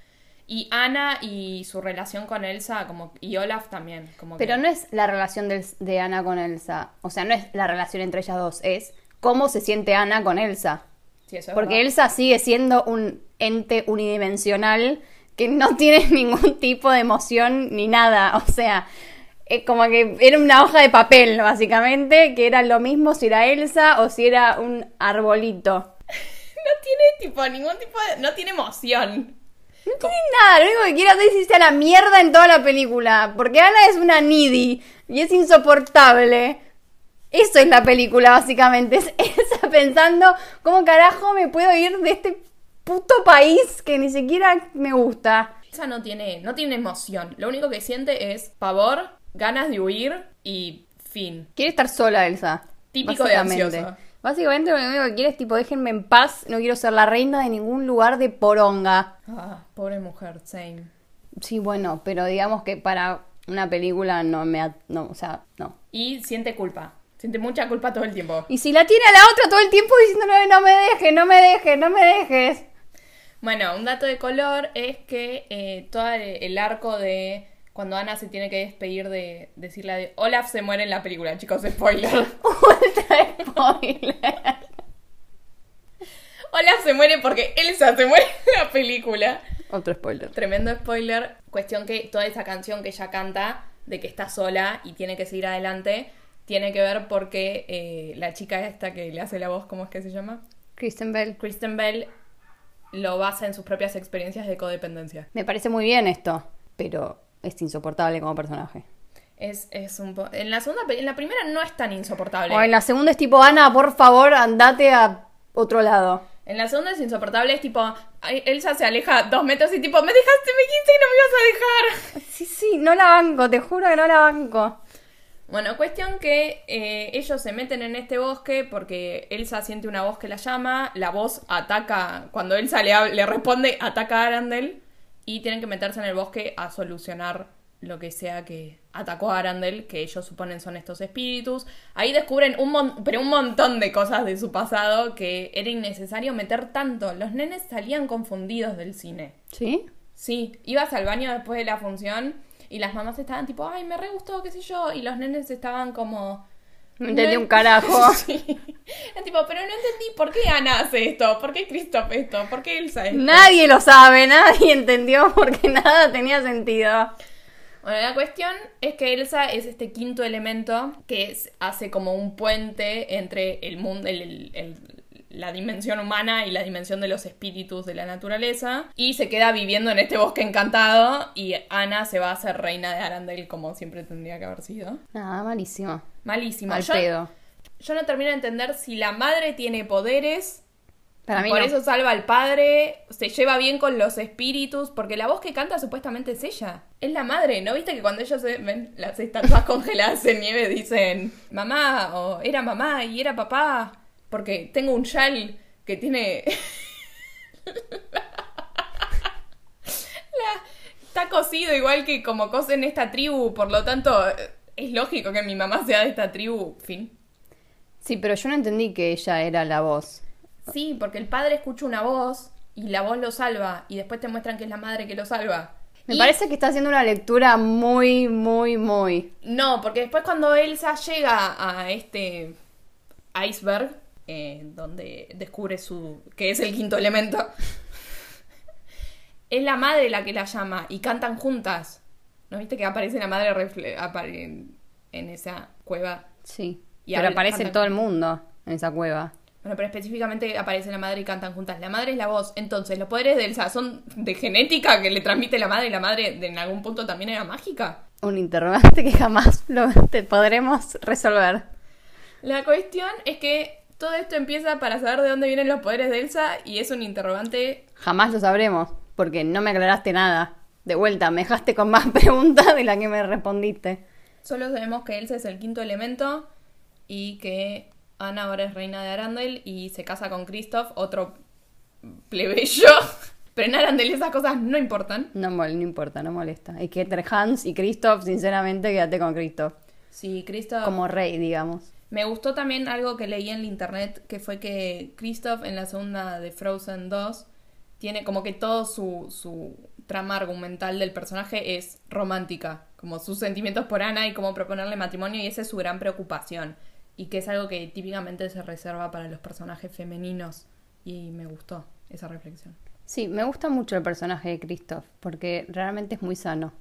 Y Ana y su relación con Elsa, como. Y Olaf también. Como Pero que- no es la relación de Ana con Elsa. O sea, no es la relación entre ellas dos, es cómo se siente Ana con Elsa. Sí, eso es Porque verdad. Elsa sigue siendo un ente unidimensional que no tiene ningún tipo de emoción ni nada. O sea, es como que era una hoja de papel, básicamente, que era lo mismo si era Elsa o si era un arbolito. No tiene tipo ningún tipo de. No tiene emoción. No tiene nada, lo único que quiere hacer es irse a la mierda en toda la película. Porque Ana es una needy y es insoportable. Eso es la película, básicamente. Es esa pensando cómo carajo me puedo ir de este puto país que ni siquiera me gusta. Elsa no tiene, no tiene emoción. Lo único que siente es pavor, ganas de huir y fin. Quiere estar sola, Elsa. Típico de ansiosa. Básicamente lo único que quiere es tipo, déjenme en paz, no quiero ser la reina de ningún lugar de poronga. Ah, pobre mujer, same. Sí, bueno, pero digamos que para una película no me... ha- No, o sea, no. Y siente culpa. Siente mucha culpa todo el tiempo. Y si la tiene a la otra todo el tiempo diciéndole, no me dejes, no me dejes, no me dejes. Bueno, un dato de color es que eh, todo el, el arco de cuando Ana se tiene que despedir de decirle de Olaf se muere en la película, chicos, spoiler. Ultra spoiler. Olaf se muere porque Elsa se muere en la película. Otro spoiler. Tremendo spoiler. Cuestión que toda esa canción que ella canta de que está sola y tiene que seguir adelante tiene que ver porque eh, la chica esta que le hace la voz, ¿cómo es que se llama? Kristen Bell. Kristen Bell lo basa en sus propias experiencias de codependencia. Me parece muy bien esto, pero es insoportable como personaje. Es, es un po- En la segunda, en la primera no es tan insoportable. O en la segunda es tipo, Ana, por favor, andate a otro lado. En la segunda es insoportable, es tipo, Elsa se aleja dos metros y tipo, me dejaste, me dijiste que no me ibas a dejar. Sí, sí, no la banco, te juro que no la banco. Bueno, cuestión que eh, ellos se meten en este bosque porque Elsa siente una voz que la llama, la voz ataca, cuando Elsa le, le responde, ataca a Arandel y tienen que meterse en el bosque a solucionar lo que sea que atacó a Arandel, que ellos suponen son estos espíritus. Ahí descubren un, mon- pero un montón de cosas de su pasado que era innecesario meter tanto. Los nenes salían confundidos del cine. ¿Sí? Sí, ibas al baño después de la función y las mamás estaban tipo, ay, me re gustó, qué sé yo, y los nenes estaban como... No entendí en- un carajo. Sí. Tipo, pero no entendí por qué Ana hace esto, por qué Christoph esto, por qué Elsa esto. Nadie lo sabe, nadie entendió porque nada tenía sentido. Bueno, la cuestión es que Elsa es este quinto elemento que es- hace como un puente entre el mundo, el- el- el- la dimensión humana y la dimensión de los espíritus de la naturaleza. Y se queda viviendo en este bosque encantado. Y Ana se va a hacer reina de Arandel como siempre tendría que haber sido. Nada, malísimo. Malísimo. Al Yo, pedo. yo no termino de entender si la madre tiene poderes Para mí Por no. eso salva al padre, se lleva bien con los espíritus, porque la voz que canta supuestamente es ella. Es la madre, ¿no viste que cuando ellos se- ven las estatuas congeladas en nieve dicen mamá o era mamá y era papá? Porque tengo un yal que tiene... La- Está cosido igual que como cosen esta tribu, por lo tanto eh, es lógico que mi mamá sea de esta tribu, fin. Sí, pero yo no entendí que ella era la voz. Sí, porque el padre escucha una voz y la voz lo salva y después te muestran que es la madre que lo salva. Me Y- parece que está haciendo una lectura muy, muy, muy. No, porque después cuando Elsa llega a este iceberg, eh, donde descubre su que es el quinto elemento, es la madre la que la llama y cantan juntas. ¿No viste que aparece la madre refle- apare- en, en esa cueva? Sí. Y pero aparece todo el mundo en esa cueva. Bueno, pero específicamente aparece la madre y cantan juntas. La madre es la voz. Entonces, los poderes de Elsa son de genética que le transmite la madre y la madre de- en algún punto también era mágica. Un interrogante que jamás lo te podremos resolver. La cuestión es que todo esto empieza para saber de dónde vienen los poderes de Elsa y es un interrogante. Jamás lo sabremos, porque no me aclaraste nada. De vuelta, me dejaste con más preguntas de la que me respondiste. Solo sabemos que Elsa es el quinto elemento y que Ana ahora es reina de Arandel y se casa con Kristoff, otro plebeyo. Pero en Arandel esas cosas no importan. No, no importa, no molesta. Y que entre Hans y Christoph, sinceramente, quédate con Christoph. Sí, Kristoff. Como rey, digamos. Me gustó también algo que leí en la internet, que fue que Kristoff en la segunda de Frozen 2 tiene como que todo su, su trama argumental del personaje es romántica, como sus sentimientos por Ana y cómo proponerle matrimonio y esa es su gran preocupación y que es algo que típicamente se reserva para los personajes femeninos y me gustó esa reflexión. Sí, me gusta mucho el personaje de Christoph, porque realmente es muy sano.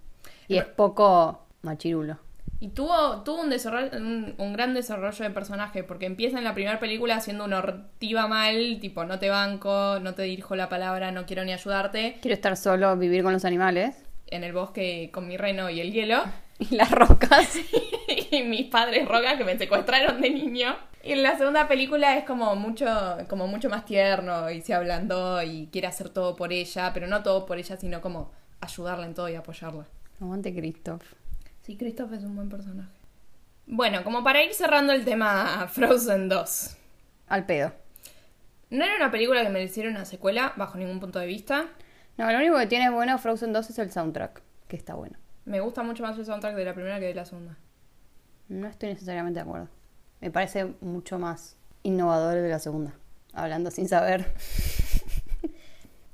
Y Eh, es poco machirulo. Y tuvo, tuvo un, desarrollo, un, un gran desarrollo de personaje, porque empieza en la primera película siendo una ortiva mal, tipo, no te banco, no te dirijo la palabra, no quiero ni ayudarte, Quiero estar solo, vivir con los animales. en el bosque con mi reno y el hielo, Y las rocas. y mis padres rogas que me secuestraron de niño. Y en la segunda película es como mucho, como mucho más tierno y se ablandó y quiere hacer todo por ella, pero no todo por ella, sino como ayudarla en todo y apoyarla. Aguante Christoph. Sí, Christoph es un buen personaje. Bueno, como para ir cerrando el tema Frozen 2. Al pedo. No era una película que mereciera una secuela, bajo ningún punto de vista. No, lo único que tiene bueno Frozen 2 es el soundtrack, que está bueno. Me gusta mucho más el soundtrack de la primera que de la segunda. No estoy necesariamente de acuerdo. Me parece mucho más innovador el de la segunda. Hablando sin saber.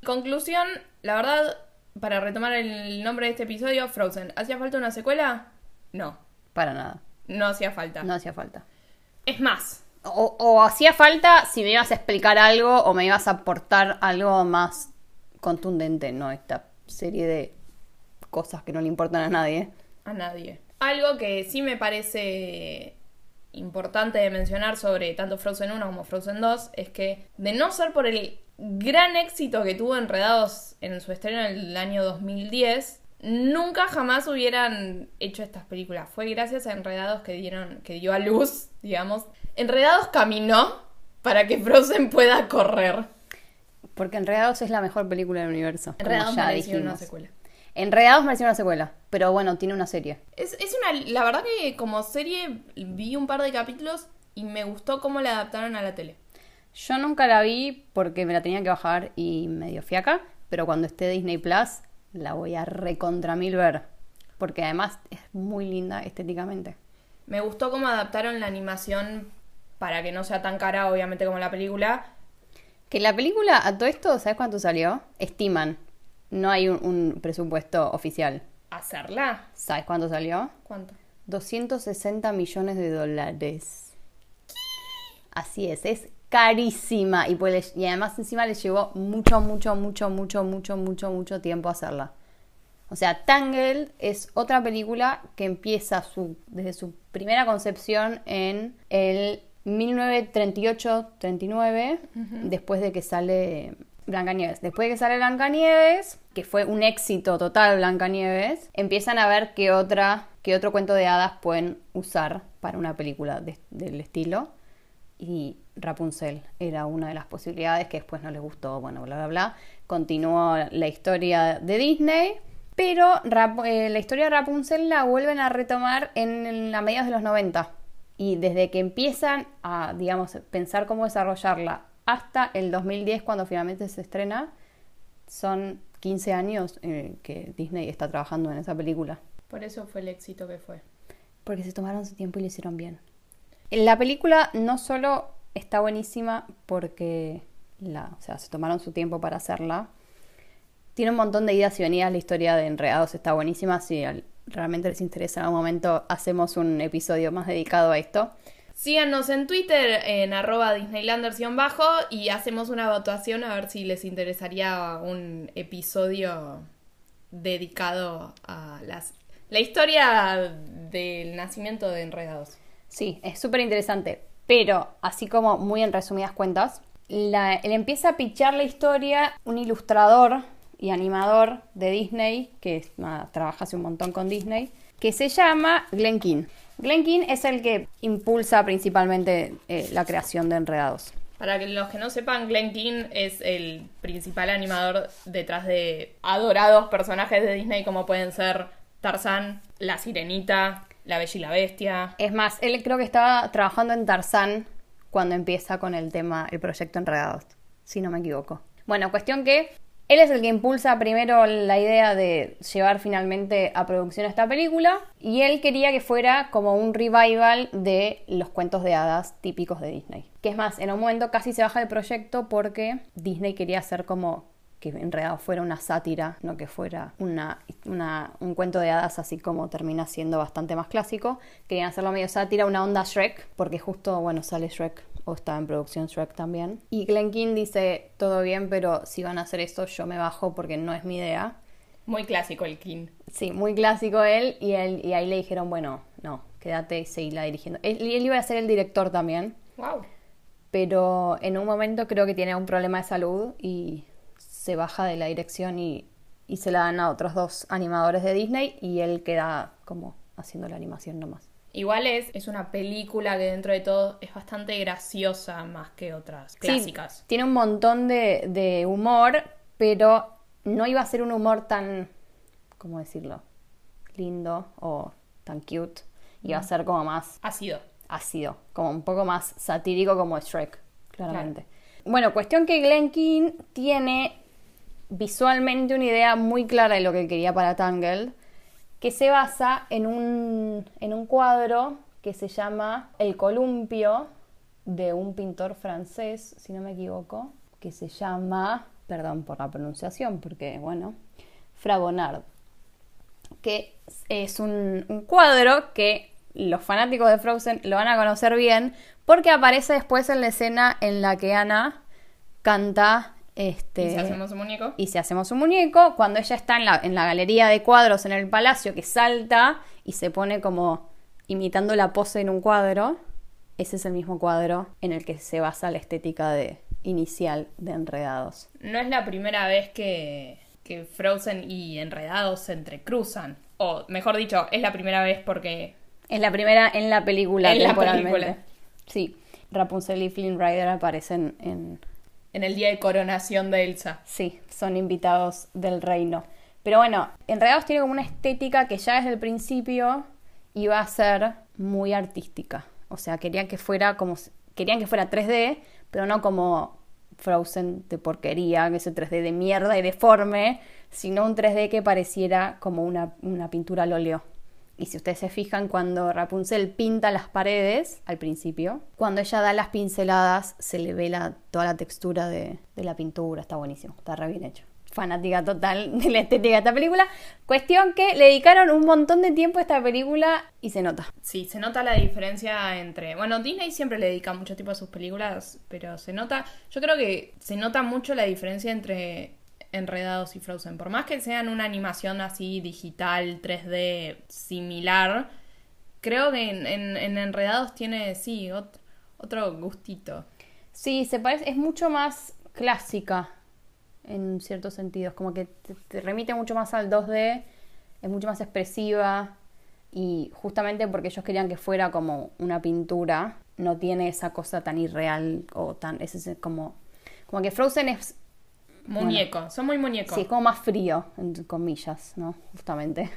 Conclusión, la verdad, para retomar el nombre de este episodio, Frozen. ¿Hacía falta una secuela? No, Para nada. no hacía falta. No hacía falta. Es más, O, o hacía falta si me ibas a explicar algo o me ibas a aportar algo más contundente, no esta serie de cosas que no le importan a nadie. a nadie. Algo que sí me parece importante de mencionar sobre tanto Frozen 1 como Frozen 2 es que de no ser por el gran éxito que tuvo Enredados en su estreno en el año 2010, nunca jamás hubieran hecho estas películas. Fue gracias a Enredados que dieron que dio a luz, digamos. Enredados caminó para que Frozen pueda correr. Porque Enredados es la mejor película del universo. Enredados ya merecía una secuela. Enredados merecía una secuela, pero bueno, tiene una serie. Es, es una. La verdad que como serie vi un par de capítulos y me gustó cómo la adaptaron a la tele. Yo nunca la vi porque me la tenía que bajar y me dio fiaca, pero cuando esté Disney Plus la voy a recontra mil ver. Porque además es muy linda estéticamente. Me gustó cómo adaptaron la animación para que no sea tan cara, obviamente, como la película. Que la película, a todo esto, ¿sabes cuánto salió? Estiman. No hay un, un presupuesto oficial. ¿Hacerla? ¿Sabes cuánto salió? ¿Cuánto? 260 millones de dólares. Así es, es carísima. Y, pues, y además encima le llevó mucho, mucho, mucho, mucho, mucho, mucho, mucho tiempo hacerla. O sea, Tangled es otra película que empieza su, desde su primera concepción en el 1938-39, después de que sale Blancanieves. Después de que sale Blancanieves, que fue un éxito total Blancanieves, empiezan a ver qué, otra, qué otro cuento de hadas pueden usar para una película de- del estilo. Y Rapunzel era una de las posibilidades que después no les gustó, bueno, bla, bla, bla. Continuó la historia de Disney, pero eh, la historia de Rapunzel la vuelven a retomar en, en la mediados de los 90. Y desde que empiezan a, digamos, pensar cómo desarrollarla hasta el 2010, cuando finalmente se estrena, son 15 años eh, que Disney está trabajando en esa película. Por eso fue el éxito que fue. Porque se tomaron su tiempo y lo hicieron bien. La película no solo está buenísima porque la, o sea, se tomaron su tiempo para hacerla, tiene un montón de idas y venidas. La historia de Enredados está buenísima. Si realmente les interesa en algún momento, hacemos un episodio más dedicado a esto. Síganos en Twitter en arroba Disneylanders-bajo y hacemos una votación a ver si les interesaría un episodio dedicado a las, la historia del nacimiento de Enredados. Sí, es súper interesante. Pero, así como muy en resumidas cuentas, la, él empieza a pichar la historia un ilustrador y animador de Disney, que trabaja hace un montón con Disney, que se llama Glenn King. Glenn King es el que impulsa principalmente eh, la creación de Enredados. Para los que no sepan, Glenn King es el principal animador detrás de adorados personajes de Disney como pueden ser Tarzán, La Sirenita, La Bella y la Bestia. Es más, él creo que estaba trabajando en Tarzán cuando empieza con el tema, el proyecto Enredados, si no me equivoco. Bueno, cuestión que él es el que impulsa primero la idea de llevar finalmente a producción esta película y él quería que fuera como un revival de los cuentos de hadas típicos de Disney. Que es más, en un momento casi se baja el proyecto porque Disney quería hacer como que en realidad fuera una sátira, no que fuera una, un cuento de hadas así como termina siendo bastante más clásico. Querían hacerlo medio sátira, una onda Shrek, porque justo, bueno, sale Shrek o está en producción Shrek también. Y Glenn King dice, todo bien, pero si van a hacer esto yo me bajo porque no es mi idea. Muy clásico el King. Sí, muy clásico él y, él, y ahí le dijeron, bueno, no, quédate y seguirla dirigiendo. Él, él iba a ser el director también. Wow. Pero en un momento creo que tiene un problema de salud y se baja de la dirección y, y se la dan a otros dos animadores de Disney y él queda como haciendo la animación nomás. Igual es, es una película que dentro de todo es bastante graciosa más que otras clásicas. tiene un montón de, de, humor, pero no iba a ser un humor tan, ¿cómo decirlo? Lindo o tan cute. Iba a ser como más... Ácido. Ácido, como un poco más satírico como Shrek, claramente. Bueno, cuestión que Glenn King tiene visualmente una idea muy clara de lo que quería para Tangled que se basa en un, en un cuadro que se llama El columpio de un pintor francés, si no me equivoco, que se llama, perdón por la pronunciación, porque bueno, Fragonard, que es un, un cuadro que los fanáticos de Frozen lo van a conocer bien porque aparece después en la escena en la que Ana canta este, ¿Y si hacemos un muñeco? Y si hacemos un muñeco, cuando ella está en la, en la galería de cuadros en el palacio, que salta y se pone como imitando la pose en un cuadro, ese es el mismo cuadro en el que se basa la estética de, inicial de Enredados. No es la primera vez que, que Frozen y Enredados se entrecruzan. O mejor dicho, es la primera vez porque... Es la primera en la película, en la película. Sí, Rapunzel y Flynn Rider aparecen en en el día de coronación de Elsa. Sí, son invitados del reino. Pero bueno, Enredados tiene como una estética que ya desde el principio iba a ser muy artística. O sea, querían que fuera como querían que fuera 3D, pero no como Frozen de porquería, que ese 3D de mierda y deforme, sino un 3D que pareciera como una, una pintura al óleo. Y si ustedes se fijan, cuando Rapunzel pinta las paredes al principio, cuando ella da las pinceladas, se le ve la, toda la textura de, la pintura. Está buenísimo, está re bien hecho. Fanática total de la estética de esta película. Cuestión que le dedicaron un montón de tiempo a esta película y se nota. Sí, se nota la diferencia entre. Bueno, Disney siempre le dedica mucho tiempo a sus películas, pero se nota. Yo creo que se nota mucho la diferencia entre Enredados y Frozen. Por más que sean una animación así digital, 3D, similar, creo que en, Enredados tiene, sí, otro, gustito. Sí, se parece, es mucho más clásica en ciertos sentidos, como que te, remite mucho más al 2D, es mucho más expresiva y justamente porque ellos querían que fuera como una pintura, no tiene esa cosa tan irreal o tan. Es como. Como que Frozen es. Muñeco, son muy muñecos. Sí, es como más frío, entre comillas, ¿no? Justamente.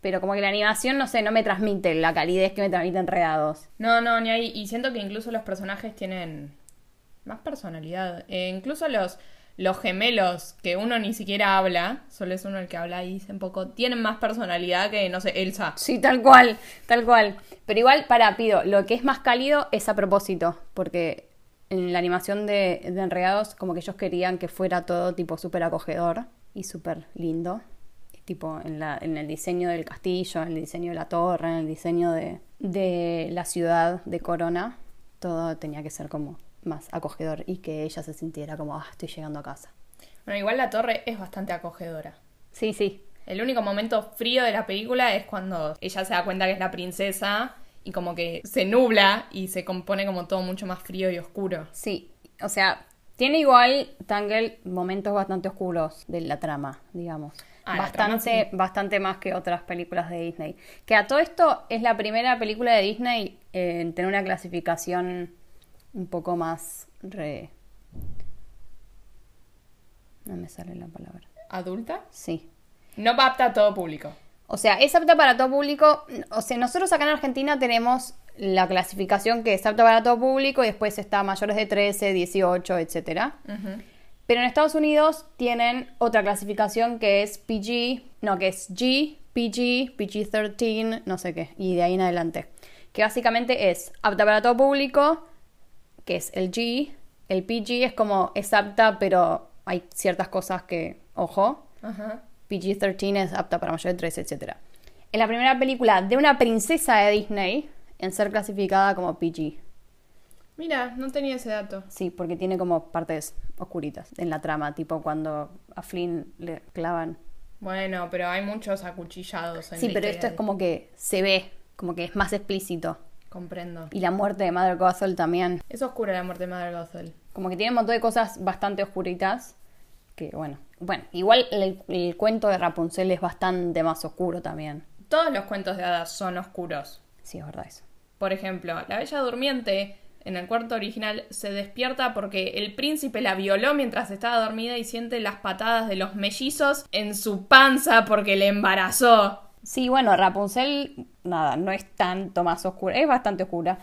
Pero como que la animación, no sé, no me transmite la calidez que me transmite Enredados. No, no, ni ahí. Y siento que incluso los personajes tienen más personalidad. Eh, incluso los, los gemelos, que uno ni siquiera habla, solo es uno el que habla y dice un poco, tienen más personalidad que, no sé, Elsa. Sí, tal cual, tal cual. Pero igual, para, pido, lo que es más cálido es a propósito, porque en la animación de, de Enredados, como que ellos querían que fuera todo tipo súper acogedor y súper lindo. Tipo en, la, en el diseño del castillo, en el diseño de la torre, en el diseño de, de la ciudad de Corona, todo tenía que ser como más acogedor y que ella se sintiera como, ah, estoy llegando a casa. Bueno, igual la torre es bastante acogedora. Sí, sí. El único momento frío de la película es cuando ella se da cuenta que es la princesa y como que se nubla y se compone como todo mucho más frío y oscuro. Sí, o sea, tiene igual Tangle momentos bastante oscuros de la trama, digamos. Ah, bastante, trama sí. bastante más que otras películas de Disney. Que a todo esto es la primera película de Disney en tener una clasificación un poco más re... No me sale la palabra. ¿Adulta? Sí. No apta a todo público. O sea, es apta para todo público. O sea, nosotros acá en Argentina tenemos la clasificación que es apta para todo público y después está mayores de 13, 18, etcétera. Ujú. Pero en Estados Unidos tienen otra clasificación que es PG, no, que es G, PG, PG-13, no sé qué, y de ahí en adelante. Que básicamente es apta para todo público, que es el G. El PG es como, es apta, pero hay ciertas cosas que, ojo, Ajá. PG-13 es apta para mayores de 13, etc. Es la primera película de una princesa de Disney en ser clasificada como PG. Mira, no tenía ese dato. Sí, porque tiene como partes oscuritas en la trama, tipo cuando a Flynn le clavan. Bueno, pero hay muchos acuchillados en Sí, la pero esto es como que se ve, como que es más explícito. Comprendo. Y la muerte de Mother Gothel también. Es oscura la muerte de Mother Gothel. Como que tiene un montón de cosas bastante oscuritas. Que bueno. Bueno, igual el, el cuento de Rapunzel es bastante más oscuro también. Todos los cuentos de hadas son oscuros. Sí, es verdad eso. Por ejemplo, la Bella Durmiente en el cuarto original se despierta porque el príncipe la violó mientras estaba dormida y siente las patadas de los mellizos en su panza porque le embarazó. Sí, bueno, Rapunzel, nada, no es tanto más oscura, es bastante oscura.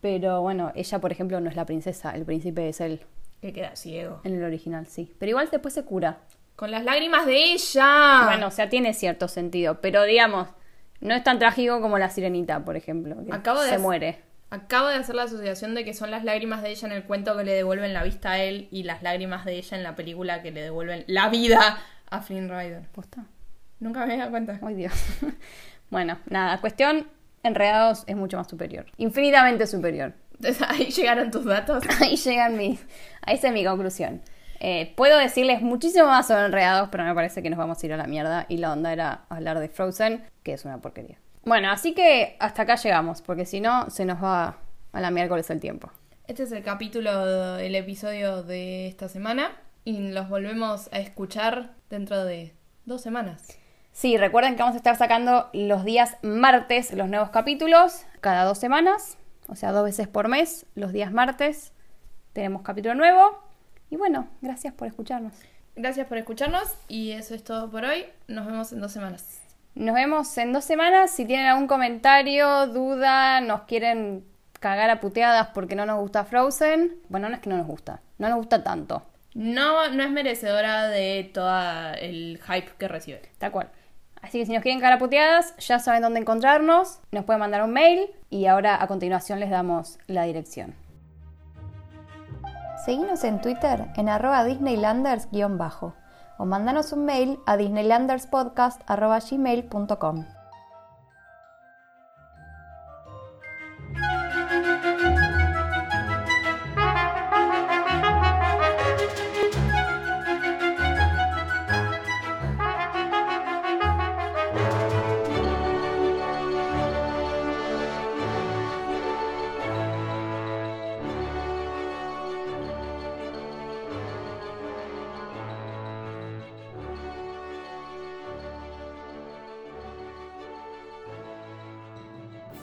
Pero bueno, ella, por ejemplo, no es la princesa, el príncipe es él, Que queda ciego. en el original, sí. Pero igual después se cura. Con las lágrimas de ella. Bueno, o sea, tiene cierto sentido, pero digamos, no es tan trágico como la sirenita, por ejemplo, que Acabo de se muere. Acabo de hacer la asociación de que son las lágrimas de ella en el cuento que le devuelven la vista a él y las lágrimas de ella en la película que le devuelven la vida a Flynn Rider. ¿Posta? Nunca me había dado cuenta. Ay, Dios. bueno, nada, cuestión, Enredados es mucho más superior. Infinitamente superior. Entonces ahí llegaron tus datos. Ahí llegan mis. Esa es mi conclusión. Eh, puedo decirles muchísimo más sobre Enredados, pero me parece que nos vamos a ir a la mierda. Y la onda era hablar de Frozen, que es una porquería. Bueno, así que hasta acá llegamos, porque si no, se nos va a la miércoles el tiempo. Este es el capítulo, el episodio de esta semana y los volvemos a escuchar dentro de dos semanas. Sí, recuerden que vamos a estar sacando los días martes los nuevos capítulos, cada dos semanas, o sea, dos veces por mes, los días martes tenemos capítulo nuevo. Y bueno, gracias por escucharnos. Gracias por escucharnos y eso es todo por hoy. Nos vemos en dos semanas. Nos vemos en dos semanas. Si tienen algún comentario, duda, nos quieren cagar a puteadas porque no nos gusta Frozen. Bueno, no es que no nos gusta, no nos gusta tanto. No, no es merecedora de todo el hype que recibe. Tal cual. Así que si nos quieren cagar a puteadas, ya saben dónde encontrarnos. Nos pueden mandar un mail y ahora a continuación les damos la dirección. Seguinos en Twitter en arroba disneylanders-bajo o mandanos un mail a disneylanderspodcast.gmail.com.